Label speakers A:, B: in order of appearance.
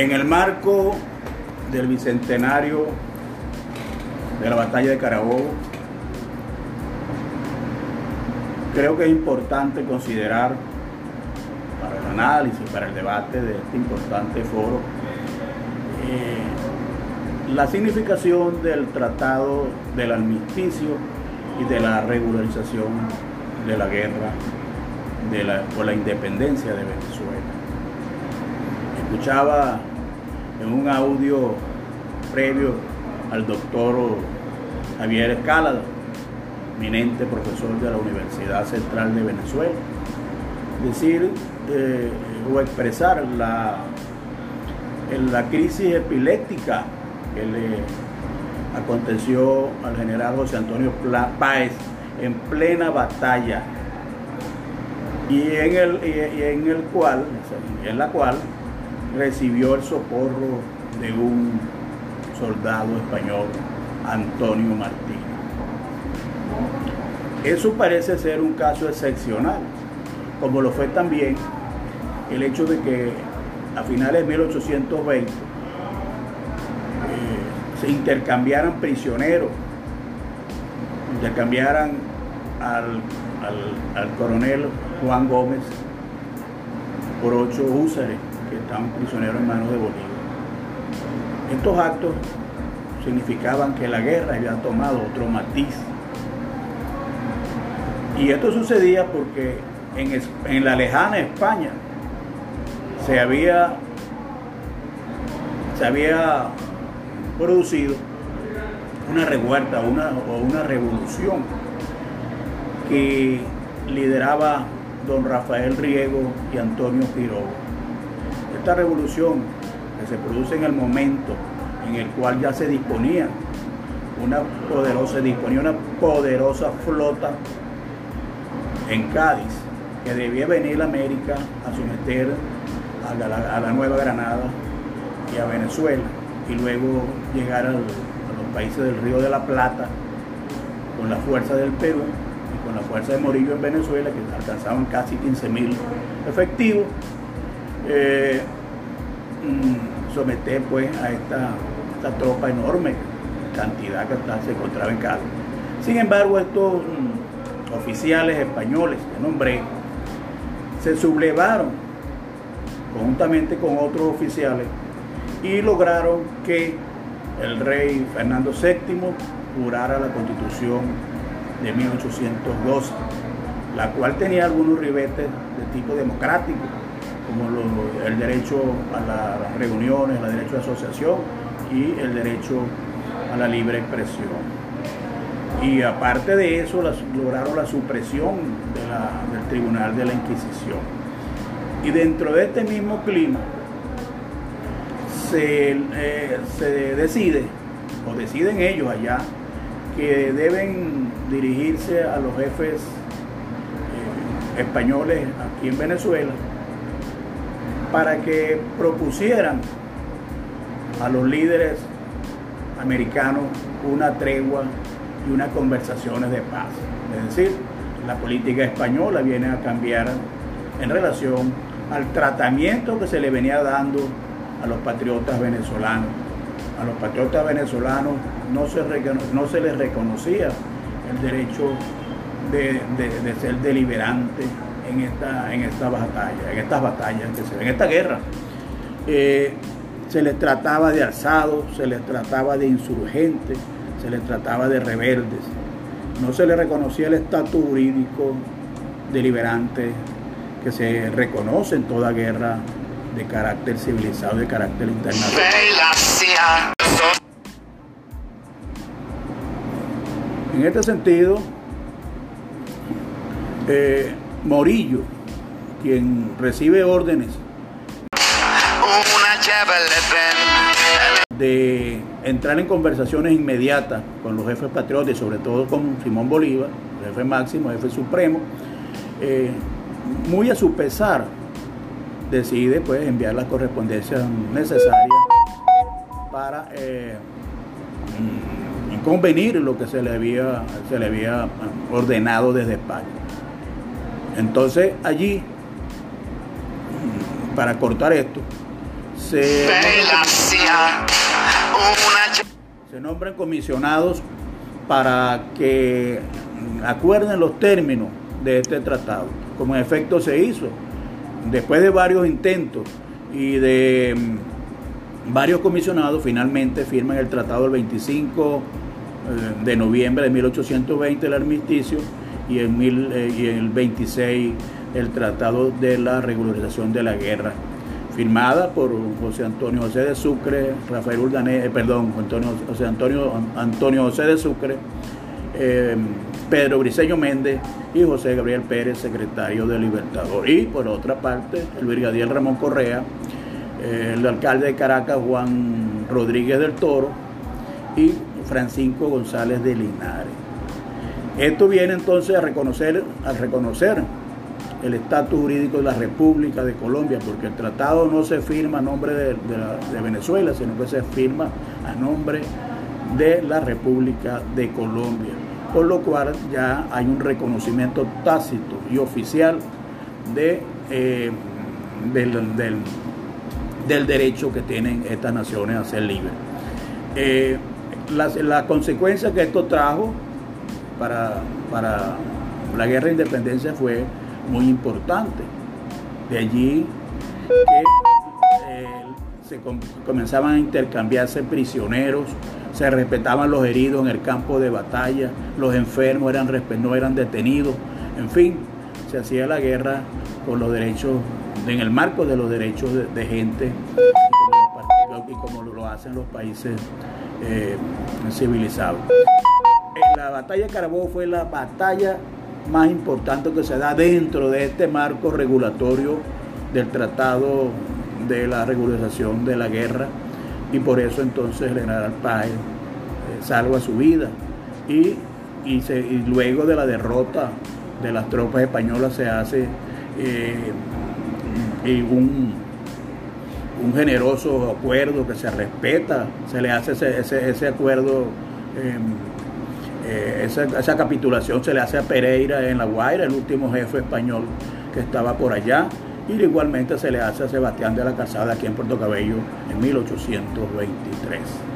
A: En el marco del bicentenario de la batalla de Carabobo, creo que es importante considerar para el análisis, para el debate de este importante foro, eh, la significación del tratado del armisticio y de la regularización de la guerra de por la independencia de Venezuela. Escuchaba en un audio previo al doctor Javier Escalada, eminente profesor de la Universidad Central de Venezuela, decir eh, o expresar la, la crisis epiléptica que le aconteció al general José Antonio Páez en plena batalla y en el, y en el cual, en la cual recibió el socorro de un soldado español, Antonio Martín. Eso parece ser un caso excepcional, como lo fue también el hecho de que a finales de 1820 eh, se intercambiaran prisioneros, intercambiaran al, al coronel Juan Gómez por ocho húsares que estaban prisioneros en manos de Bolívar. Estos actos significaban que la guerra había tomado otro matiz. Y esto sucedía porque en, la lejana España se había, se había producido una revuelta una, o una revolución que lideraba don Rafael Riego y Antonio Quiroga. Esta revolución que se produce en el momento en el cual ya se disponía una poderosa, disponía una poderosa flota en Cádiz que debía venir a América a someter a la, Nueva Granada y a Venezuela y luego llegar a los países del Río de la Plata con la fuerza del Perú y con la fuerza de Morillo en Venezuela que alcanzaban casi 15 mil efectivos. Eh, someter pues a esta, tropa enorme cantidad que se encontraba en casa. Sin embargo, estos mm, oficiales españoles que nombré se sublevaron conjuntamente con otros oficiales y lograron que el rey Fernando VII jurara la constitución de 1812, la cual tenía algunos ribetes de tipo democrático, como el derecho a las reuniones, el derecho de asociación y el derecho a la libre expresión. Y aparte de eso, lograron la supresión del Tribunal de la Inquisición. Y dentro de este mismo clima se, eh, decide, o deciden ellos allá, que deben dirigirse a los jefes eh, españoles aquí en Venezuela para que propusieran a los líderes americanos una tregua y unas conversaciones de paz. Es decir, la política española viene a cambiar en relación al tratamiento que se le venía dando a los patriotas venezolanos. A los patriotas venezolanos no se, no se les reconocía el derecho de, ser deliberante en esta, en esta batalla, en estas batallas en esta guerra. Eh, se les trataba de alzados, se les trataba de insurgentes, se les trataba de rebeldes. No se les reconocía el estatus jurídico deliberante que se reconoce en toda guerra de carácter civilizado, de carácter internacional. En este sentido, eh, Morillo, quien recibe órdenes de entrar en conversaciones inmediatas con los jefes patriotas y sobre todo con Simón Bolívar, jefe máximo, jefe supremo, eh, muy a su pesar decide pues enviar las correspondencias necesarias para eh, convenir lo que se le había, se le había ordenado desde España. Entonces allí, para cortar esto, se, se nombren comisionados para que acuerden los términos de este tratado, como en efecto se hizo. Después de varios intentos y de mm, varios comisionados, finalmente firman el tratado el 25 eh, de noviembre de 1820, el armisticio, en, eh, y el 26 el tratado de la regularización de la guerra, firmada por José Antonio José de Sucre, Rafael Urdanés, eh, perdón, Antonio, José Antonio, Antonio José de Sucre, Pedro Briceño Méndez y José Gabriel Pérez, secretario de Libertador. Y por otra parte, el brigadier Ramón Correa, el alcalde de Caracas, Juan Rodríguez del Toro, y Francisco González de Linares. Esto viene entonces a reconocer, a reconocer el estatus jurídico de la República de Colombia, porque el tratado no se firma a nombre de, Venezuela, sino que se firma a nombre de la República de Colombia, por lo cual ya hay un reconocimiento tácito y oficial de, eh, del, del, derecho que tienen estas naciones a ser libres. Eh, la, consecuencia que esto trajo para, para la guerra de independencia fue muy importante. De allí que eh, se comenzaban a intercambiarse prisioneros, se respetaban los heridos en el campo de batalla, los enfermos eran, no eran detenidos, en fin, se hacía la guerra con los derechos, en el marco de los derechos de, gente y como lo hacen los países eh, civilizado. Eh, la batalla de Carabobo fue la batalla más importante que se da dentro de este marco regulatorio del Tratado de la Regularización de la Guerra y por eso entonces el general Páez eh, salva su vida. Y, y, luego de la derrota de las tropas españolas se hace un, un generoso acuerdo que se respeta, se le hace ese, acuerdo, em, eh, esa, capitulación se le hace a Pereira en La Guaira, el último jefe español que estaba por allá, y igualmente se le hace a Sebastián de la Casada aquí en Puerto Cabello en 1823.